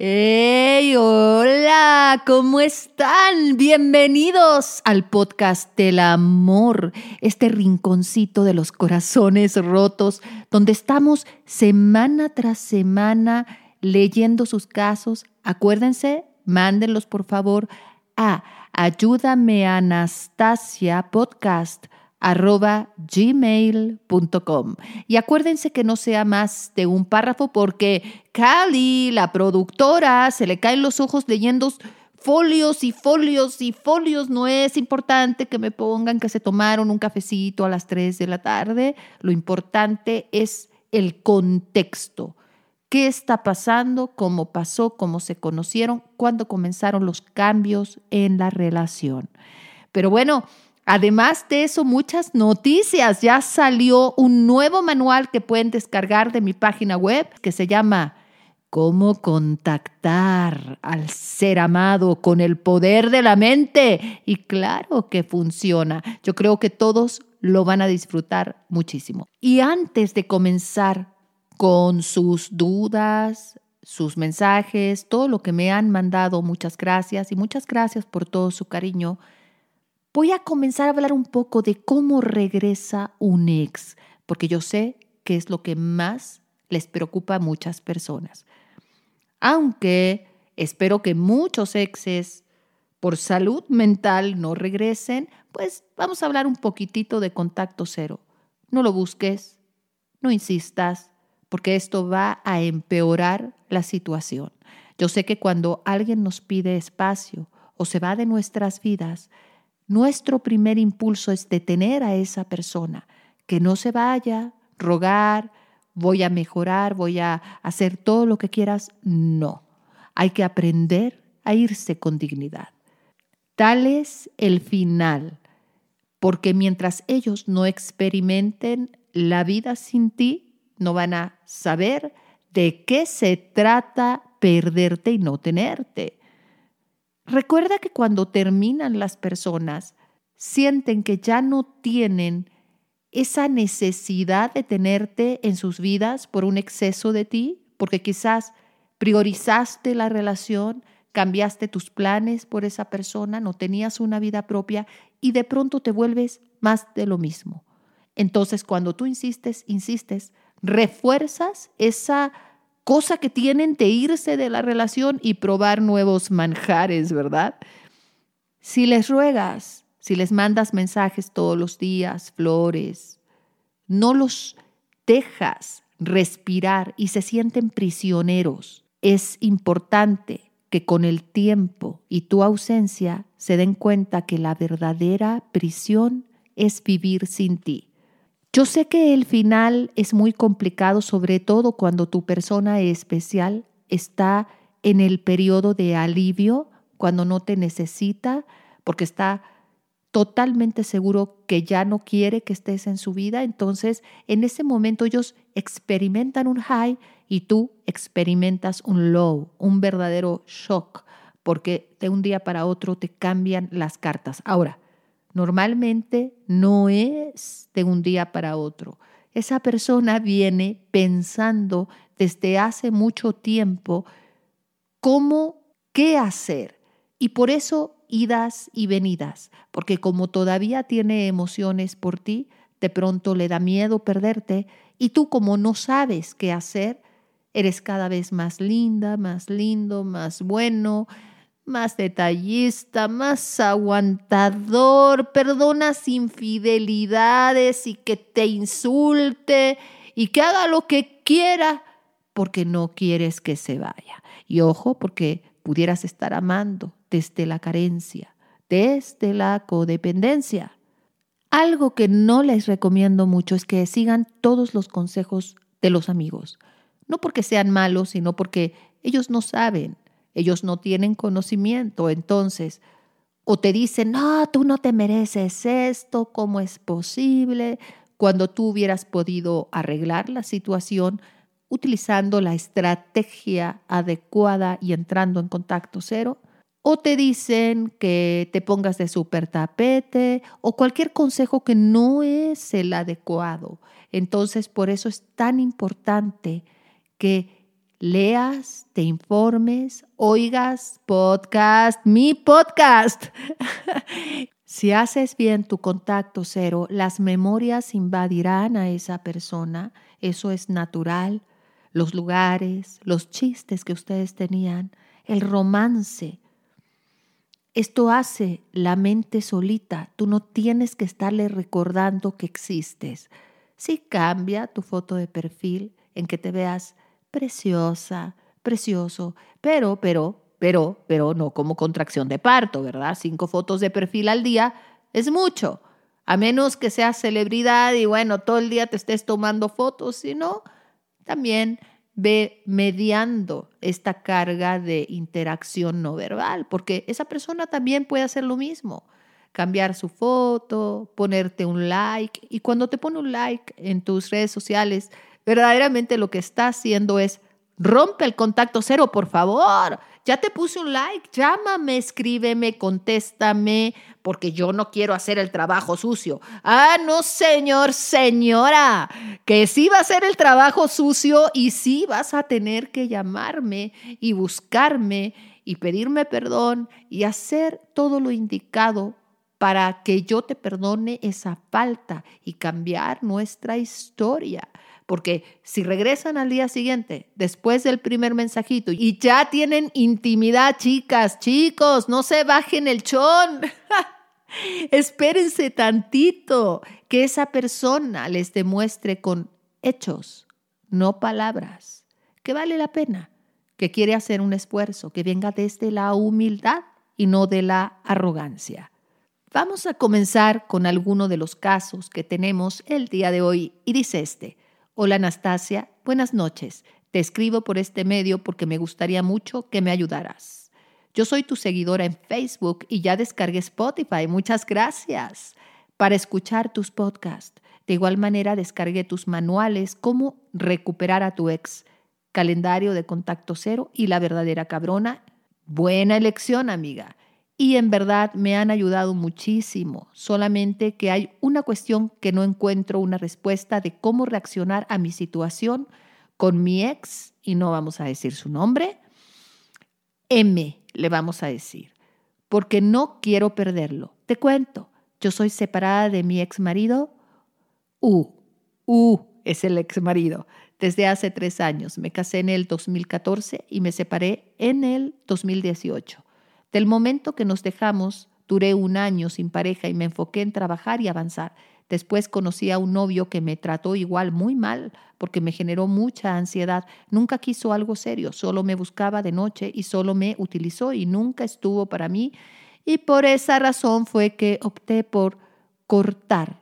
¡Hey! ¡Hola! ¿Cómo están? Bienvenidos al podcast del amor, este rinconcito de los corazones rotos, donde estamos semana tras semana leyendo sus casos. Acuérdense, mándenlos por favor a ayúdame Anastasia podcast arroba gmail.com. Y acuérdense que no sea más de un párrafo porque Cali, la productora, se le caen los ojos leyendo folios y folios y folios. No es importante que me pongan que se tomaron un cafecito a las 3 de la tarde. Lo importante es el contexto. ¿Qué está pasando? ¿Cómo pasó? ¿Cómo se conocieron? ¿Cuándo comenzaron los cambios en la relación? Pero bueno, Además de eso, muchas noticias. Ya salió un nuevo manual que pueden descargar de mi página web que se llama Cómo contactar al ser amado con el poder de la mente. Y claro que funciona. Yo creo que todos lo van a disfrutar muchísimo. Y antes de comenzar con sus dudas, sus mensajes, todo lo que me han mandado, muchas gracias y muchas gracias por todo su cariño voy a comenzar a hablar un poco de cómo regresa un ex, porque yo sé que es lo que más les preocupa a muchas personas. Aunque espero que muchos exes por salud mental no regresen, pues vamos a hablar un poquitito de contacto cero. No lo busques, no insistas, porque esto va a empeorar la situación. Yo sé que cuando alguien nos pide espacio o se va de nuestras vidas, nuestro primer impulso es detener a esa persona, que no se vaya, rogar, voy a mejorar, voy a hacer todo lo que quieras. No, hay que aprender a irse con dignidad. Tal es el final, porque mientras ellos no experimenten la vida sin ti, no van a saber de qué se trata perderte y no tenerte. Recuerda que cuando terminan las personas, sienten que ya no tienen esa necesidad de tenerte en sus vidas por un exceso de ti, porque quizás priorizaste la relación, cambiaste tus planes por esa persona, no tenías una vida propia y de pronto te vuelves más de lo mismo. Entonces, cuando tú insistes, insistes, refuerzas esa cosa que tienen de irse de la relación y probar nuevos manjares, ¿verdad? Si les ruegas, si les mandas mensajes todos los días, flores, no los dejas respirar y se sienten prisioneros. Es importante que con el tiempo y tu ausencia se den cuenta que la verdadera prisión es vivir sin ti. Yo sé que el final es muy complicado, sobre todo cuando tu persona especial está en el periodo de alivio, cuando no te necesita, porque está totalmente seguro que ya no quiere que estés en su vida. Entonces, en ese momento ellos experimentan un high y tú experimentas un low, un verdadero shock, porque de un día para otro te cambian las cartas. Ahora, Normalmente no es de un día para otro. Esa persona viene pensando desde hace mucho tiempo cómo, qué hacer. Y por eso idas y venidas, porque como todavía tiene emociones por ti, de pronto le da miedo perderte y tú como no sabes qué hacer, eres cada vez más linda, más lindo, más bueno, más detallista, más aguantador, perdonas infidelidades y que te insulte y que haga lo que quiera porque no quieres que se vaya. Y ojo, porque pudieras estar amando desde la carencia, desde la codependencia. Algo que no les recomiendo mucho es que sigan todos los consejos de los amigos. No porque sean malos, sino porque ellos no saben ellos no tienen conocimiento, entonces o te dicen, no, tú no te mereces esto, ¿cómo es posible? Cuando tú hubieras podido arreglar la situación utilizando la estrategia adecuada y entrando en contacto cero. O te dicen que te pongas de super tapete o cualquier consejo que no es el adecuado. Entonces, por eso es tan importante que leas, te informes, oigas podcast, mi podcast. si haces bien tu contacto cero, las memorias invadirán a esa persona. Eso es natural. Los lugares, los chistes que ustedes tenían, el romance. Esto hace la mente solita. Tú no tienes que estarle recordando que existes. Si cambia tu foto de perfil en que te veas preciosa, precioso, pero, pero, pero, pero no como contracción de parto, ¿verdad? Cinco fotos de perfil al día es mucho, a menos que seas celebridad y bueno, todo el día te estés tomando fotos, sino también ve mediando esta carga de interacción no verbal, porque esa persona también puede hacer lo mismo, cambiar su foto, ponerte un like, y cuando te pone un like en tus redes sociales, verdaderamente lo que está haciendo es rompe el contacto cero, por favor. Ya te puse un like, llámame, escríbeme, contéstame, porque yo no quiero hacer el trabajo sucio. Ah, no, señor, señora, que sí va a hacer el trabajo sucio y sí vas a tener que llamarme y buscarme y pedirme perdón y hacer todo lo indicado para que yo te perdone esa falta y cambiar nuestra historia. Porque si regresan al día siguiente, después del primer mensajito, y ya tienen intimidad, chicas, chicos, no se bajen el chón. Espérense tantito que esa persona les demuestre con hechos, no palabras, que vale la pena, que quiere hacer un esfuerzo, que venga desde la humildad y no de la arrogancia. Vamos a comenzar con alguno de los casos que tenemos el día de hoy y dice este. Hola Anastasia, buenas noches. Te escribo por este medio porque me gustaría mucho que me ayudaras. Yo soy tu seguidora en Facebook y ya descargué Spotify. Muchas gracias para escuchar tus podcasts. De igual manera descargué tus manuales Cómo recuperar a tu ex, calendario de contacto cero y la verdadera cabrona. Buena elección, amiga y en verdad me han ayudado muchísimo, solamente que hay una cuestión que no encuentro una respuesta de cómo reaccionar a mi situación con mi ex, y no vamos a decir su nombre, M le vamos a decir, porque no quiero perderlo. Te cuento, yo soy separada de mi ex marido, U, U es el ex marido, desde hace tres años. Me casé en el 2014 y me separé en el 2018. Del momento que nos dejamos, duré un año sin pareja y me enfoqué en trabajar y avanzar. Después conocí a un novio que me trató igual muy mal porque me generó mucha ansiedad. Nunca quiso algo serio, solo me buscaba de noche y solo me utilizó y nunca estuvo para mí. Y por esa razón fue que opté por cortar.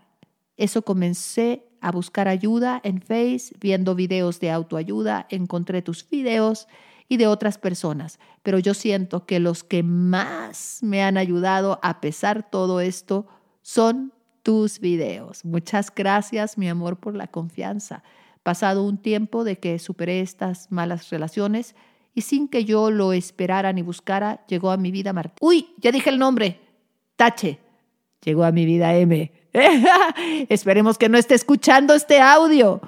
Eso comencé a buscar ayuda en Face, viendo videos de autoayuda, encontré tus videos y de otras personas. Pero yo siento que los que más me han ayudado a pesar todo esto son tus videos. Muchas gracias, mi amor, por la confianza. Pasado un tiempo de que superé estas malas relaciones y sin que yo lo esperara ni buscara, llegó a mi vida Martín. Uy, ya dije el nombre. Tache. Llegó a mi vida M. Esperemos que no esté escuchando este audio.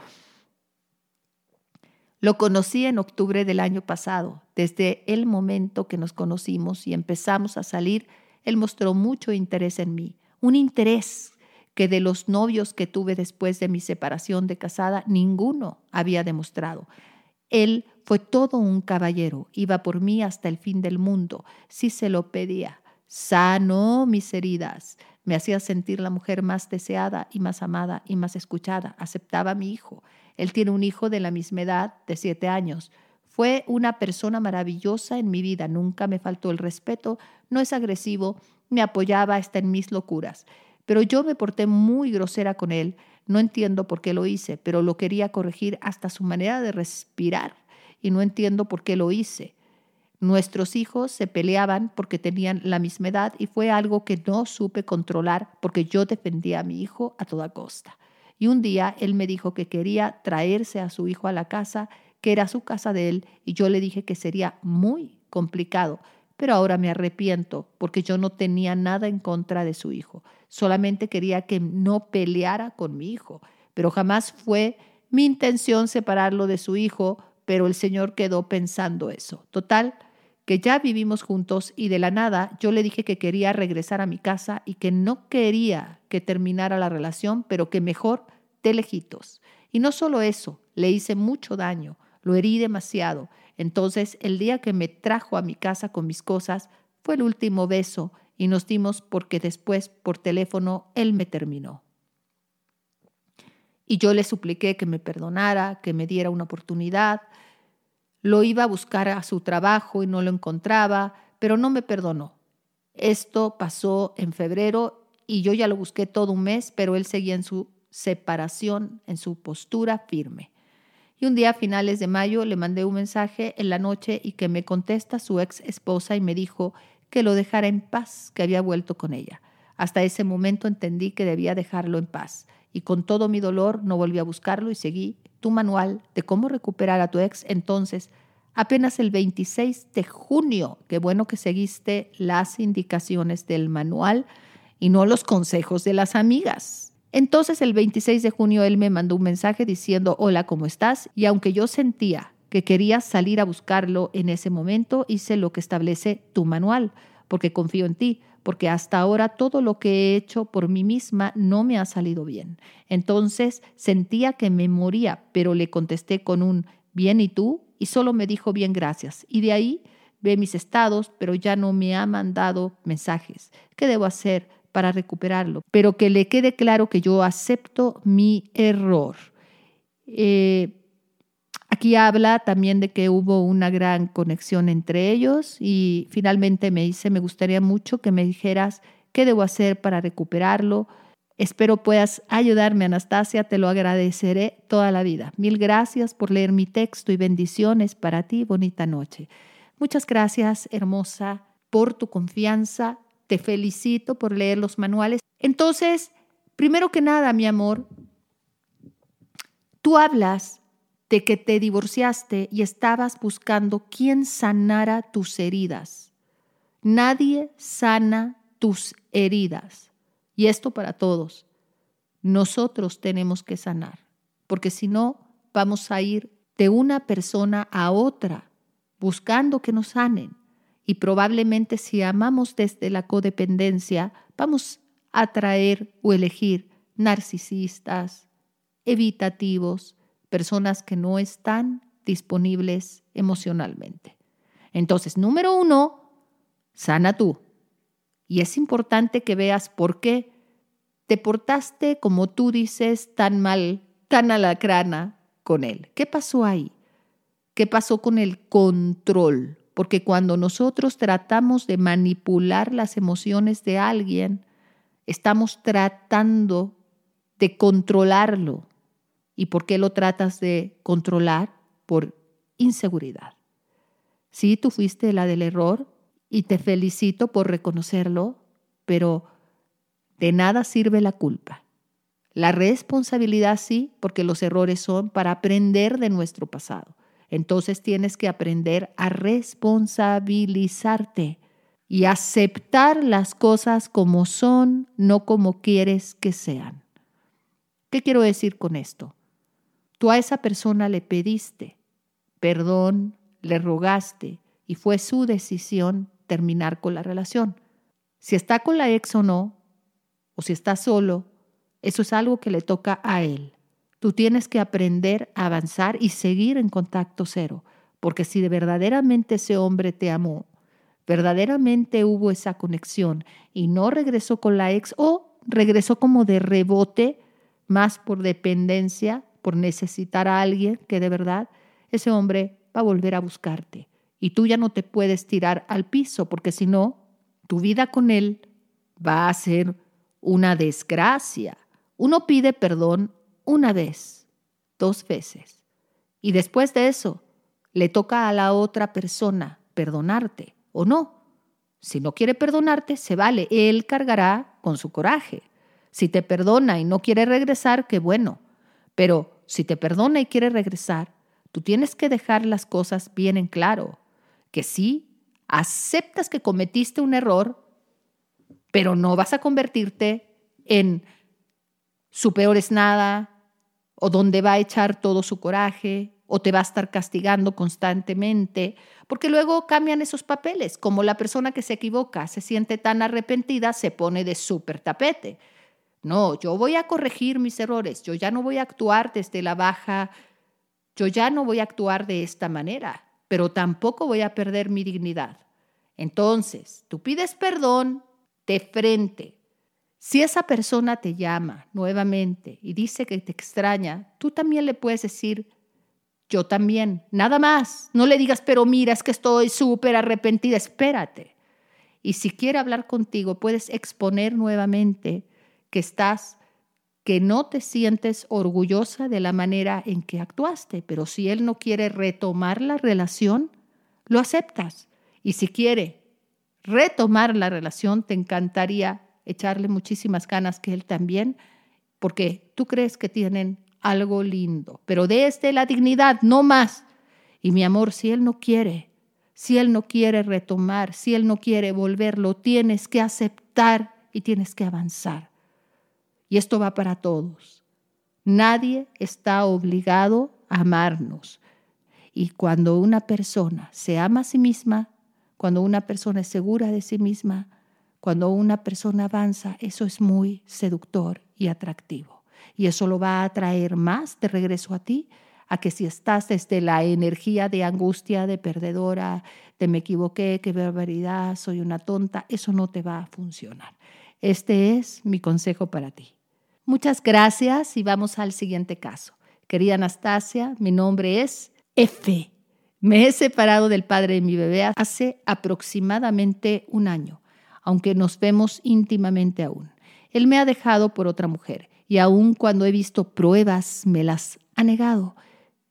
Lo conocí en octubre del año pasado. Desde el momento que nos conocimos y empezamos a salir, él mostró mucho interés en mí, un interés que de los novios que tuve después de mi separación de casada, ninguno había demostrado. Él fue todo un caballero, iba por mí hasta el fin del mundo, si se lo pedía. Sanó mis heridas, me hacía sentir la mujer más deseada y más amada y más escuchada, aceptaba a mi hijo. Él tiene un hijo de la misma edad, de siete años. Fue una persona maravillosa en mi vida, nunca me faltó el respeto, no es agresivo, me apoyaba hasta en mis locuras. Pero yo me porté muy grosera con él, no entiendo por qué lo hice, pero lo quería corregir hasta su manera de respirar y no entiendo por qué lo hice. Nuestros hijos se peleaban porque tenían la misma edad y fue algo que no supe controlar porque yo defendía a mi hijo a toda costa. Y un día él me dijo que quería traerse a su hijo a la casa, que era su casa de él, y yo le dije que sería muy complicado. Pero ahora me arrepiento porque yo no tenía nada en contra de su hijo. Solamente quería que no peleara con mi hijo. Pero jamás fue mi intención separarlo de su hijo pero el Señor quedó pensando eso. Total, que ya vivimos juntos y de la nada yo le dije que quería regresar a mi casa y que no quería que terminara la relación, pero que mejor de lejitos. Y no solo eso, le hice mucho daño, lo herí demasiado. Entonces, el día que me trajo a mi casa con mis cosas, fue el último beso y nos dimos porque después, por teléfono, él me terminó. Y yo le supliqué que me perdonara, que me diera una oportunidad, lo iba a buscar a su trabajo y no lo encontraba, pero no me perdonó. Esto pasó en febrero y yo ya lo busqué todo un mes, pero él seguía en su separación, en su postura firme. Y un día a finales de mayo le mandé un mensaje en la noche y que me contesta su ex esposa y me dijo que lo dejara en paz, que había vuelto con ella. Hasta ese momento entendí que debía dejarlo en paz y con todo mi dolor no volví a buscarlo y seguí tu manual de cómo recuperar a tu ex entonces apenas el 26 de junio. Qué bueno que seguiste las indicaciones del manual y no los consejos de las amigas. Entonces el 26 de junio él me mandó un mensaje diciendo, hola, ¿cómo estás? Y aunque yo sentía que quería salir a buscarlo en ese momento, hice lo que establece tu manual, porque confío en ti, porque hasta ahora todo lo que he hecho por mí misma no me ha salido bien. Entonces sentía que me moría, pero le contesté con un bien y tú, y solo me dijo bien gracias. Y de ahí ve mis estados, pero ya no me ha mandado mensajes. ¿Qué debo hacer para recuperarlo? Pero que le quede claro que yo acepto mi error. Eh, Aquí habla también de que hubo una gran conexión entre ellos y finalmente me dice, me gustaría mucho que me dijeras qué debo hacer para recuperarlo. Espero puedas ayudarme, Anastasia, te lo agradeceré toda la vida. Mil gracias por leer mi texto y bendiciones para ti. Bonita noche. Muchas gracias, hermosa, por tu confianza. Te felicito por leer los manuales. Entonces, primero que nada, mi amor, tú hablas de que te divorciaste y estabas buscando quién sanara tus heridas. Nadie sana tus heridas. Y esto para todos. Nosotros tenemos que sanar, porque si no, vamos a ir de una persona a otra buscando que nos sanen. Y probablemente si amamos desde la codependencia, vamos a atraer o elegir narcisistas, evitativos, personas que no están disponibles emocionalmente. Entonces, número uno, sana tú. Y es importante que veas por qué te portaste, como tú dices, tan mal, tan alacrana con él. ¿Qué pasó ahí? ¿Qué pasó con el control? Porque cuando nosotros tratamos de manipular las emociones de alguien, estamos tratando de controlarlo, ¿Y por qué lo tratas de controlar? Por inseguridad. Sí, tú fuiste la del error y te felicito por reconocerlo, pero de nada sirve la culpa. La responsabilidad sí, porque los errores son para aprender de nuestro pasado. Entonces tienes que aprender a responsabilizarte y aceptar las cosas como son, no como quieres que sean. ¿Qué quiero decir con esto? Tú a esa persona le pediste perdón, le rogaste y fue su decisión terminar con la relación. Si está con la ex o no, o si está solo, eso es algo que le toca a él. Tú tienes que aprender a avanzar y seguir en contacto cero, porque si verdaderamente ese hombre te amó, verdaderamente hubo esa conexión y no regresó con la ex o regresó como de rebote, más por dependencia, por necesitar a alguien que de verdad ese hombre va a volver a buscarte. Y tú ya no te puedes tirar al piso, porque si no, tu vida con él va a ser una desgracia. Uno pide perdón una vez, dos veces. Y después de eso, le toca a la otra persona perdonarte o no. Si no quiere perdonarte, se vale. Él cargará con su coraje. Si te perdona y no quiere regresar, qué bueno. Pero si te perdona y quiere regresar, tú tienes que dejar las cosas bien en claro. Que sí, aceptas que cometiste un error, pero no vas a convertirte en su peor es nada o donde va a echar todo su coraje o te va a estar castigando constantemente, porque luego cambian esos papeles, como la persona que se equivoca se siente tan arrepentida, se pone de súper tapete. No, yo voy a corregir mis errores, yo ya no voy a actuar desde la baja, yo ya no voy a actuar de esta manera, pero tampoco voy a perder mi dignidad. Entonces, tú pides perdón de frente. Si esa persona te llama nuevamente y dice que te extraña, tú también le puedes decir, yo también, nada más. No le digas, pero mira, es que estoy súper arrepentida, espérate. Y si quiere hablar contigo, puedes exponer nuevamente que estás, que no te sientes orgullosa de la manera en que actuaste, pero si él no quiere retomar la relación, lo aceptas. Y si quiere retomar la relación, te encantaría echarle muchísimas ganas que él también, porque tú crees que tienen algo lindo, pero desde la dignidad, no más. Y mi amor, si él no quiere, si él no quiere retomar, si él no quiere volver, lo tienes que aceptar y tienes que avanzar. Y esto va para todos. Nadie está obligado a amarnos. Y cuando una persona se ama a sí misma, cuando una persona es segura de sí misma, cuando una persona avanza, eso es muy seductor y atractivo. Y eso lo va a atraer más de regreso a ti a que si estás desde la energía de angustia, de perdedora, de me equivoqué, qué barbaridad, soy una tonta, eso no te va a funcionar. Este es mi consejo para ti. Muchas gracias y vamos al siguiente caso. Querida Anastasia, mi nombre es F. Me he separado del padre de mi bebé hace aproximadamente un año, aunque nos vemos íntimamente aún. Él me ha dejado por otra mujer y aun cuando he visto pruebas me las ha negado.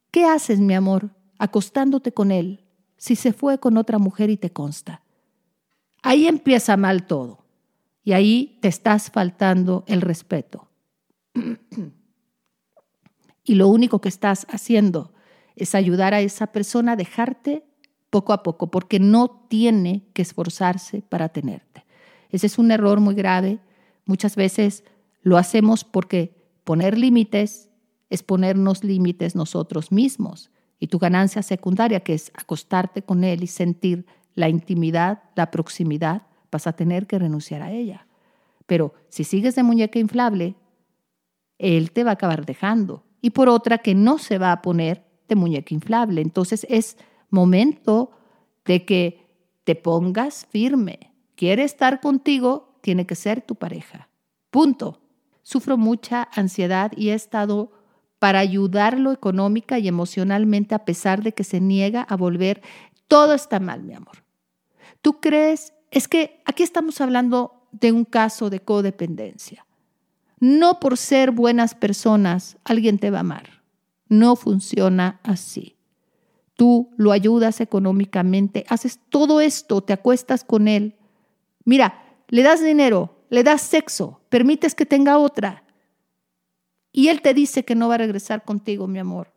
¿Qué haces, mi amor, acostándote con él si se fue con otra mujer y te consta? Ahí empieza mal todo y ahí te estás faltando el respeto y lo único que estás haciendo es ayudar a esa persona a dejarte poco a poco, porque no tiene que esforzarse para tenerte. Ese es un error muy grave. Muchas veces lo hacemos porque poner límites es ponernos límites nosotros mismos. Y tu ganancia secundaria, que es acostarte con él y sentir la intimidad, la proximidad, vas a tener que renunciar a ella. Pero si sigues de muñeca inflable, él te va a acabar dejando. Y por otra que no se va a poner de muñeca inflable. Entonces es momento de que te pongas firme. Quiere estar contigo, tiene que ser tu pareja. Punto. Sufro mucha ansiedad y he estado para ayudarlo económica y emocionalmente a pesar de que se niega a volver. Todo está mal, mi amor. ¿Tú crees? Es que aquí estamos hablando de un caso de codependencia. No por ser buenas personas alguien te va a amar. No funciona así. Tú lo ayudas económicamente, haces todo esto, te acuestas con él. Mira, le das dinero, le das sexo, permites que tenga otra. Y él te dice que no va a regresar contigo, mi amor.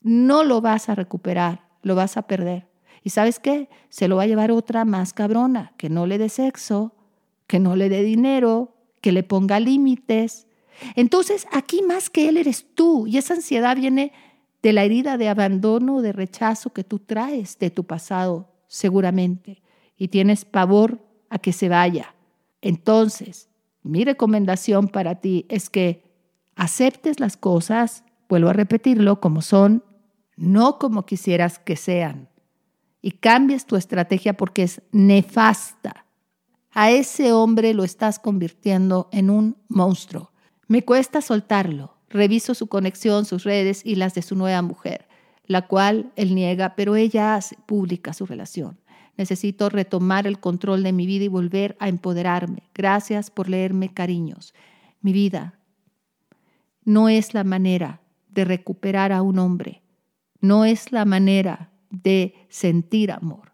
No lo vas a recuperar, lo vas a perder. ¿Y sabes qué? Se lo va a llevar otra más cabrona, que no le dé sexo, que no le dé dinero, que le ponga límites. Entonces, aquí más que él eres tú y esa ansiedad viene de la herida de abandono, de rechazo que tú traes de tu pasado, seguramente, y tienes pavor a que se vaya. Entonces, mi recomendación para ti es que aceptes las cosas, vuelvo a repetirlo, como son, no como quisieras que sean, y cambies tu estrategia porque es nefasta a ese hombre lo estás convirtiendo en un monstruo. Me cuesta soltarlo. Reviso su conexión, sus redes y las de su nueva mujer, la cual él niega, pero ella hace pública su relación. Necesito retomar el control de mi vida y volver a empoderarme. Gracias por leerme, cariños. Mi vida no es la manera de recuperar a un hombre. No es la manera de sentir amor.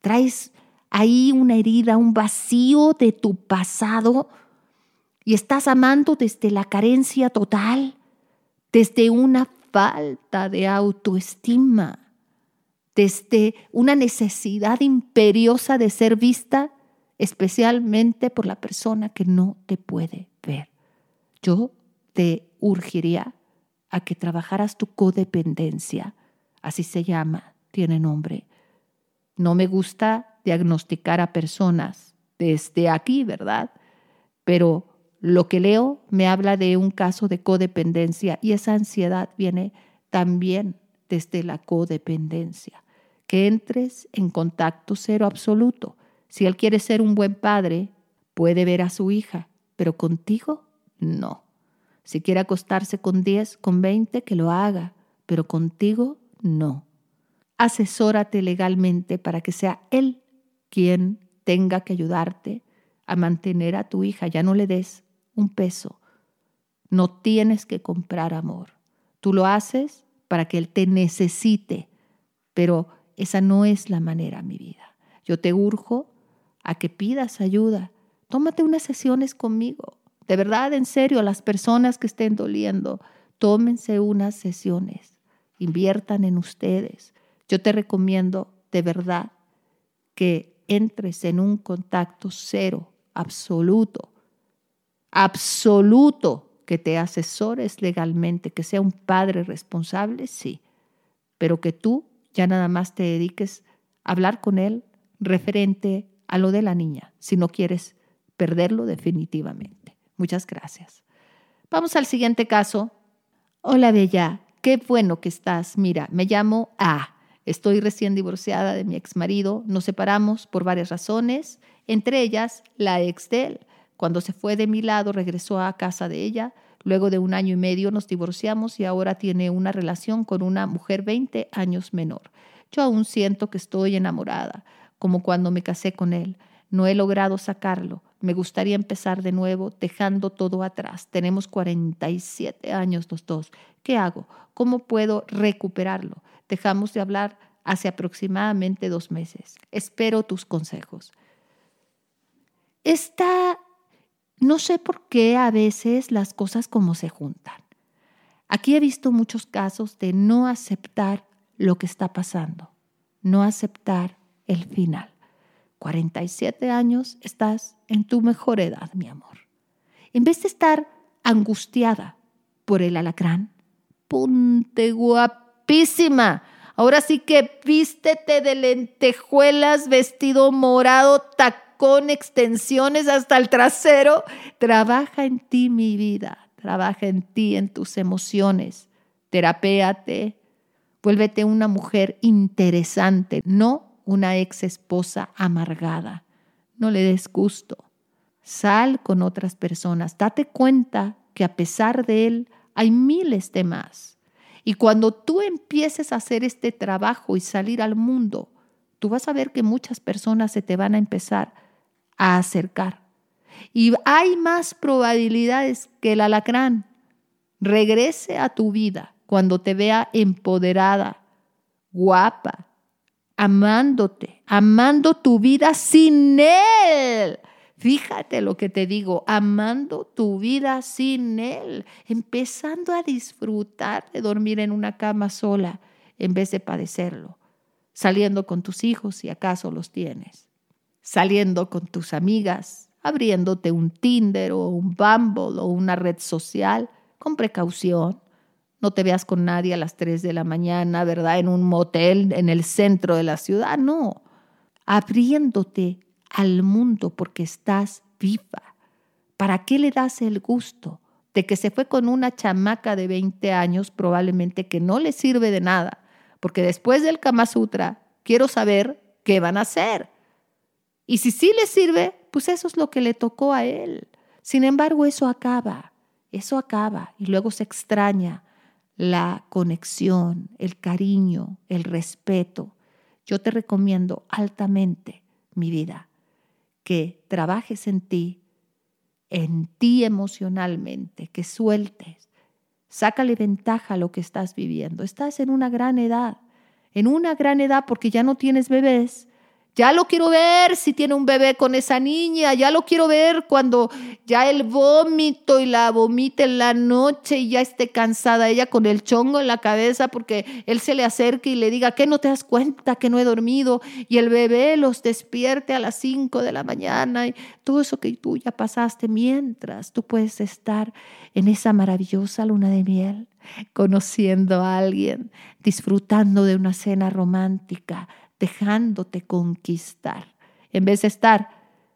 Traes hay una herida, un vacío de tu pasado y estás amando desde la carencia total, desde una falta de autoestima, desde una necesidad imperiosa de ser vista, especialmente por la persona que no te puede ver. Yo te urgiría a que trabajaras tu codependencia. Así se llama, tiene nombre. No me gusta diagnosticar a personas desde aquí, ¿verdad? Pero lo que leo me habla de un caso de codependencia y esa ansiedad viene también desde la codependencia. Que entres en contacto cero absoluto. Si él quiere ser un buen padre, puede ver a su hija, pero contigo no. Si quiere acostarse con 10, con 20, que lo haga, pero contigo no. Asesórate legalmente para que sea él quien tenga que ayudarte a mantener a tu hija. Ya no le des un peso. No tienes que comprar amor. Tú lo haces para que él te necesite, pero esa no es la manera, mi vida. Yo te urjo a que pidas ayuda. Tómate unas sesiones conmigo. De verdad, en serio, las personas que estén doliendo, tómense unas sesiones, inviertan en ustedes. Yo te recomiendo de verdad que entres en un contacto cero, absoluto, absoluto, que te asesores legalmente, que sea un padre responsable, sí, pero que tú ya nada más te dediques a hablar con él referente a lo de la niña, si no quieres perderlo definitivamente. Muchas gracias. Vamos al siguiente caso. Hola, Bella. Qué bueno que estás. Mira, me llamo A. Estoy recién divorciada de mi ex marido. Nos separamos por varias razones, entre ellas la ex de él. Cuando se fue de mi lado, regresó a casa de ella. Luego de un año y medio nos divorciamos y ahora tiene una relación con una mujer 20 años menor. Yo aún siento que estoy enamorada, como cuando me casé con él. No he logrado sacarlo. Me gustaría empezar de nuevo, dejando todo atrás. Tenemos 47 años los dos. ¿Qué hago? ¿Cómo puedo recuperarlo? Dejamos de hablar hace aproximadamente dos meses. Espero tus consejos. Esta, no sé por qué a veces las cosas como se juntan. Aquí he visto muchos casos de no aceptar lo que está pasando, no aceptar el final. 47 años estás en tu mejor edad, mi amor. En vez de estar angustiada por el alacrán, ponte guapísima. Ahora sí que vístete de lentejuelas, vestido morado, tacón, extensiones hasta el trasero. Trabaja en ti, mi vida. Trabaja en ti, en tus emociones. Terapéate. Vuélvete una mujer interesante, no una ex esposa amargada. No le des gusto. Sal con otras personas. Date cuenta que a pesar de él hay miles de más. Y cuando tú empieces a hacer este trabajo y salir al mundo, tú vas a ver que muchas personas se te van a empezar a acercar. Y hay más probabilidades que el alacrán regrese a tu vida cuando te vea empoderada, guapa, amándote, amando tu vida sin Él. Fíjate lo que te digo, amando tu vida sin Él, empezando a disfrutar de dormir en una cama sola en vez de padecerlo, saliendo con tus hijos si acaso los tienes, saliendo con tus amigas, abriéndote un Tinder o un Bumble o una red social con precaución, no te veas con nadie a las 3 de la mañana, ¿verdad? En un motel en el centro de la ciudad, no. Abriéndote al mundo porque estás viva. ¿Para qué le das el gusto de que se fue con una chamaca de 20 años probablemente que no le sirve de nada? Porque después del Kama Sutra quiero saber qué van a hacer. Y si sí le sirve, pues eso es lo que le tocó a él. Sin embargo, eso acaba, eso acaba y luego se extraña la conexión, el cariño, el respeto. Yo te recomiendo altamente, mi vida, que trabajes en ti, en ti emocionalmente, que sueltes. Sácale ventaja a lo que estás viviendo. Estás en una gran edad, en una gran edad porque ya no tienes bebés, Ya lo quiero ver si tiene un bebé con esa niña, ya lo quiero ver cuando ya el vómito y la vomite en la noche y ya esté cansada ella con el chongo en la cabeza porque él se le acerque y le diga que no te das cuenta que no he dormido y el bebé los despierte a las 5 de la mañana y todo eso que tú ya pasaste mientras tú puedes estar en esa maravillosa luna de miel, conociendo a alguien, disfrutando de una cena romántica dejándote conquistar. En vez de estar,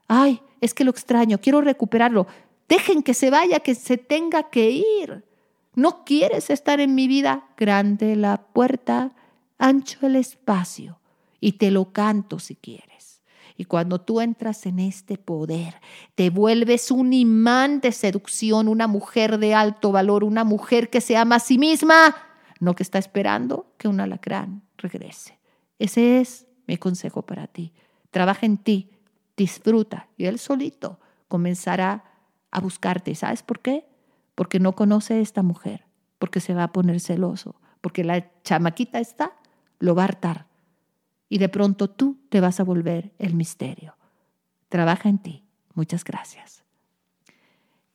ay, es que lo extraño, quiero recuperarlo. Dejen que se vaya, que se tenga que ir. No quieres estar en mi vida. Grande la puerta, ancho el espacio. Y te lo canto si quieres. Y cuando tú entras en este poder, te vuelves un imán de seducción, una mujer de alto valor, una mujer que se ama a sí misma, no que está esperando que un alacrán regrese. Ese es mi consejo para ti. Trabaja en ti, disfruta y él solito comenzará a buscarte. ¿Sabes por qué? Porque no conoce a esta mujer, porque se va a poner celoso, porque la chamaquita está, lo va a hartar. Y de pronto tú te vas a volver el misterio. Trabaja en ti. Muchas gracias.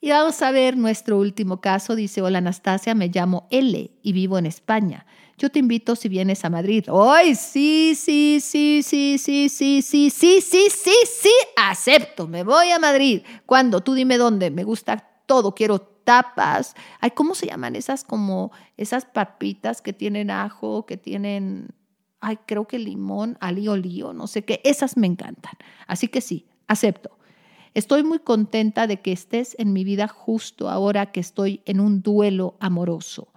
Y vamos a ver nuestro último caso. Dice, hola Anastasia, me llamo L y vivo en España. Yo te invito si vienes a Madrid. ¡Ay, sí, sí, sí, sí, sí, sí, sí, sí, sí, sí, sí! Acepto, me voy a Madrid. ¿Cuándo? Tú dime dónde. Me gusta todo, quiero tapas. Ay, ¿cómo se llaman esas como esas papitas que tienen ajo, que tienen, ay, creo que limón, alío, lío, no sé qué. Esas me encantan. Así que sí, acepto. Estoy muy contenta de que estés en mi vida justo ahora que estoy en un duelo amoroso.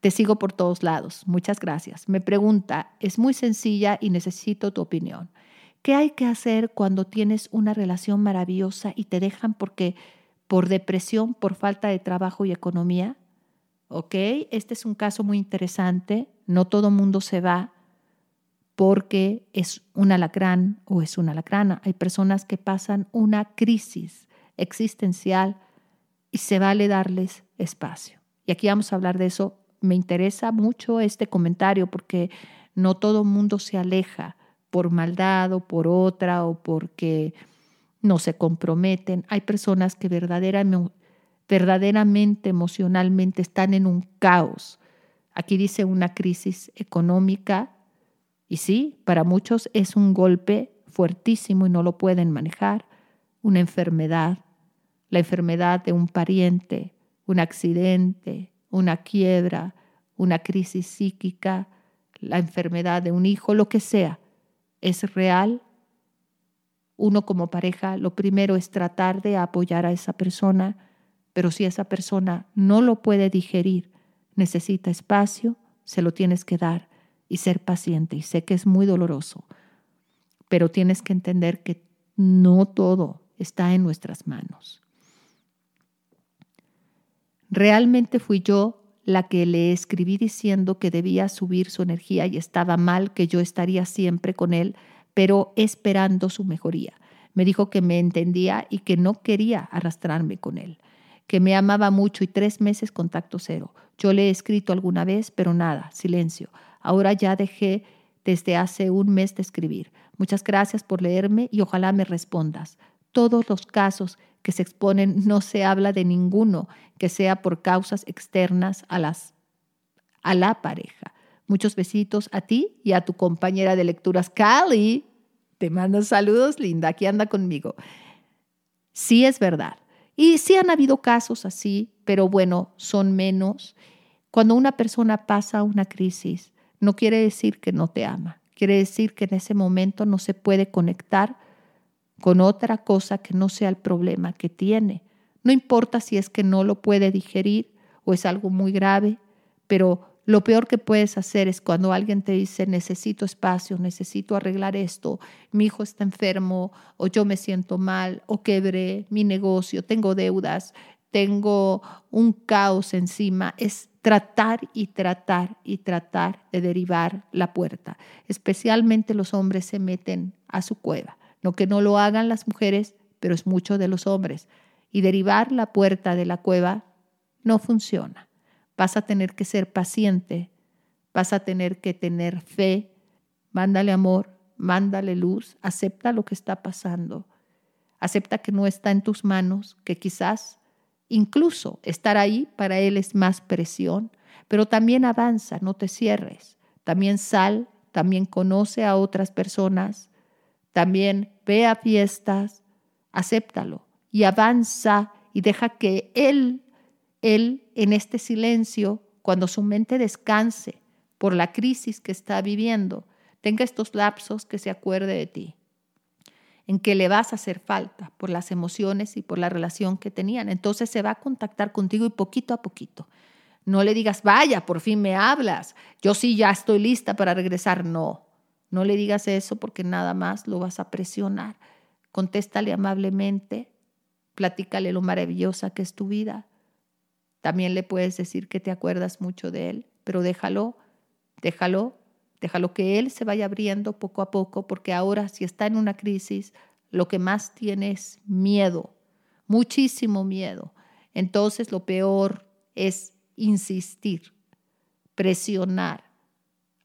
Te sigo por todos lados. Muchas gracias. Me pregunta, es muy sencilla y necesito tu opinión. ¿Qué hay que hacer cuando tienes una relación maravillosa y te dejan porque por depresión, por falta de trabajo y economía? ¿Ok? Este es un caso muy interesante. No todo mundo se va porque es un alacrán o es una alacrana. Hay personas que pasan una crisis existencial y se vale darles espacio. Y aquí vamos a hablar de eso me interesa mucho este comentario porque no todo mundo se aleja por maldad o por otra o porque no se comprometen. Hay personas que verdaderamente, verdaderamente emocionalmente están en un caos. Aquí dice una crisis económica y sí, para muchos es un golpe fuertísimo y no lo pueden manejar. Una enfermedad, la enfermedad de un pariente, un accidente, una quiebra, una crisis psíquica, la enfermedad de un hijo, lo que sea, es real. Uno como pareja, lo primero es tratar de apoyar a esa persona, pero si esa persona no lo puede digerir, necesita espacio, se lo tienes que dar y ser paciente. Y sé que es muy doloroso, pero tienes que entender que no todo está en nuestras manos. Realmente fui yo la que le escribí diciendo que debía subir su energía y estaba mal, que yo estaría siempre con él, pero esperando su mejoría. Me dijo que me entendía y que no quería arrastrarme con él, que me amaba mucho y tres meses contacto cero. Yo le he escrito alguna vez, pero nada, silencio. Ahora ya dejé desde hace un mes de escribir. Muchas gracias por leerme y ojalá me respondas. Todos los casos que se exponen no se habla de ninguno que sea por causas externas a, las, a la pareja. Muchos besitos a ti y a tu compañera de lecturas, Cali. Te mando saludos, linda, aquí anda conmigo. Sí es verdad. Y sí han habido casos así, pero bueno, son menos. Cuando una persona pasa una crisis, no quiere decir que no te ama. Quiere decir que en ese momento no se puede conectar con otra cosa que no sea el problema que tiene. No importa si es que no lo puede digerir o es algo muy grave, pero lo peor que puedes hacer es cuando alguien te dice necesito espacio, necesito arreglar esto, mi hijo está enfermo o yo me siento mal o quebré mi negocio, tengo deudas, tengo un caos encima. Tratar y tratar y tratar de derivar la puerta. Especialmente los hombres se meten a su cueva. No que no lo hagan las mujeres, pero es mucho de los hombres. Y derivar la puerta de la cueva no funciona. Vas a tener que ser paciente, vas a tener que tener fe, mándale amor, mándale luz, acepta lo que está pasando, acepta que no está en tus manos, que quizás incluso estar ahí para él es más presión, pero también avanza, no te cierres, también sal, también conoce a otras personas, también ve a fiestas, acéptalo y avanza y deja que él, él en este silencio, cuando su mente descanse por la crisis que está viviendo, tenga estos lapsos que se acuerde de ti, en que le vas a hacer falta por las emociones y por la relación que tenían. Entonces se va a contactar contigo y poquito a poquito. No le digas, vaya, por fin me hablas, yo sí ya estoy lista para regresar. No, no le digas eso porque nada más lo vas a presionar. Contéstale amablemente, platícale lo maravillosa que es tu vida. También le puedes decir que te acuerdas mucho de él, pero déjalo, déjalo Déjalo que él se vaya abriendo poco a poco, porque ahora si está en una crisis, lo que más tiene es miedo, muchísimo miedo. Entonces lo peor es insistir, presionar.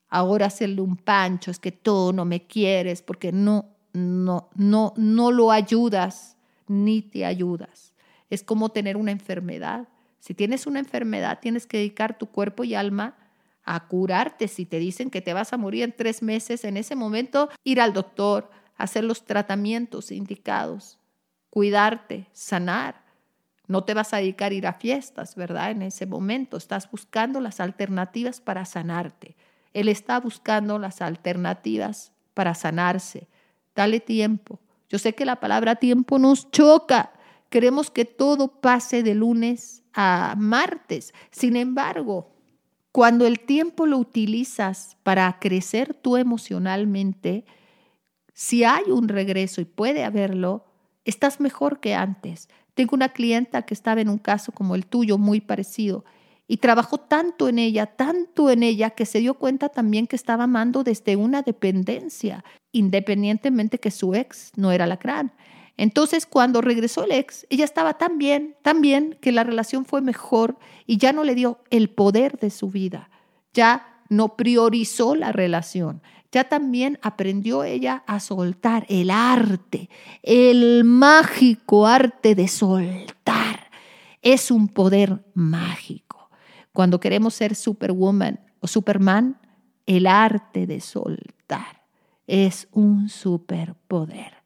Ahora hacerle un pancho, es que tú no me quieres porque no, no, no, no lo ayudas ni te ayudas. Es como tener una enfermedad. Si tienes una enfermedad, tienes que dedicar tu cuerpo y alma a curarte. Si te dicen que te vas a morir en tres meses, en ese momento ir al doctor, hacer los tratamientos indicados, cuidarte, sanar. No te vas a dedicar a ir a fiestas, ¿verdad? En ese momento estás buscando las alternativas para sanarte. Él está buscando las alternativas para sanarse. Dale tiempo. Yo sé que la palabra tiempo nos choca. Queremos que todo pase de lunes a martes. Sin embargo, cuando el tiempo lo utilizas para crecer tú emocionalmente, si hay un regreso y puede haberlo, estás mejor que antes. Tengo una clienta que estaba en un caso como el tuyo, muy parecido, y trabajó tanto en ella, tanto en ella, que se dio cuenta también que estaba amando desde una dependencia, independientemente que su ex no era la gran. Entonces, cuando regresó el ex, ella estaba tan bien, tan bien, que la relación fue mejor y ya no le dio el poder de su vida, ya no priorizó la relación, ya también aprendió ella a soltar el arte, el mágico arte de soltar. Es un poder mágico. Cuando queremos ser superwoman o superman, el arte de soltar es un superpoder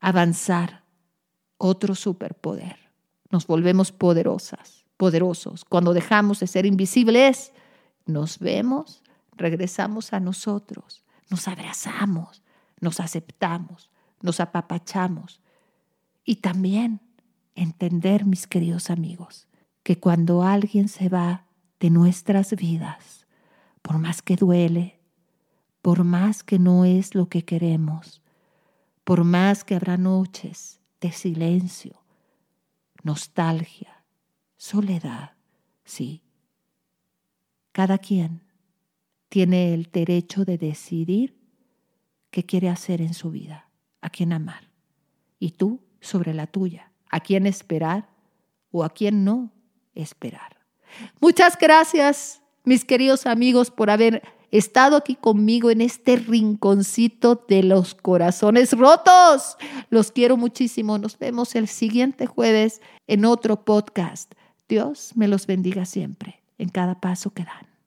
avanzar otro superpoder. Nos volvemos poderosas, poderosos. Cuando dejamos de ser invisibles, nos vemos, regresamos a nosotros, nos abrazamos, nos aceptamos, nos apapachamos. Y también entender, mis queridos amigos, que cuando alguien se va de nuestras vidas, por más que duele, por más que no es lo que queremos, por más que habrá noches de silencio, nostalgia, soledad, sí. Cada quien tiene el derecho de decidir qué quiere hacer en su vida, a quién amar. Y tú sobre la tuya, a quién esperar o a quién no esperar. Muchas gracias, mis queridos amigos, por haber estado aquí conmigo en este rinconcito de los corazones rotos. Los quiero muchísimo. Nos vemos el siguiente jueves en otro podcast. Dios me los bendiga siempre en cada paso que dan.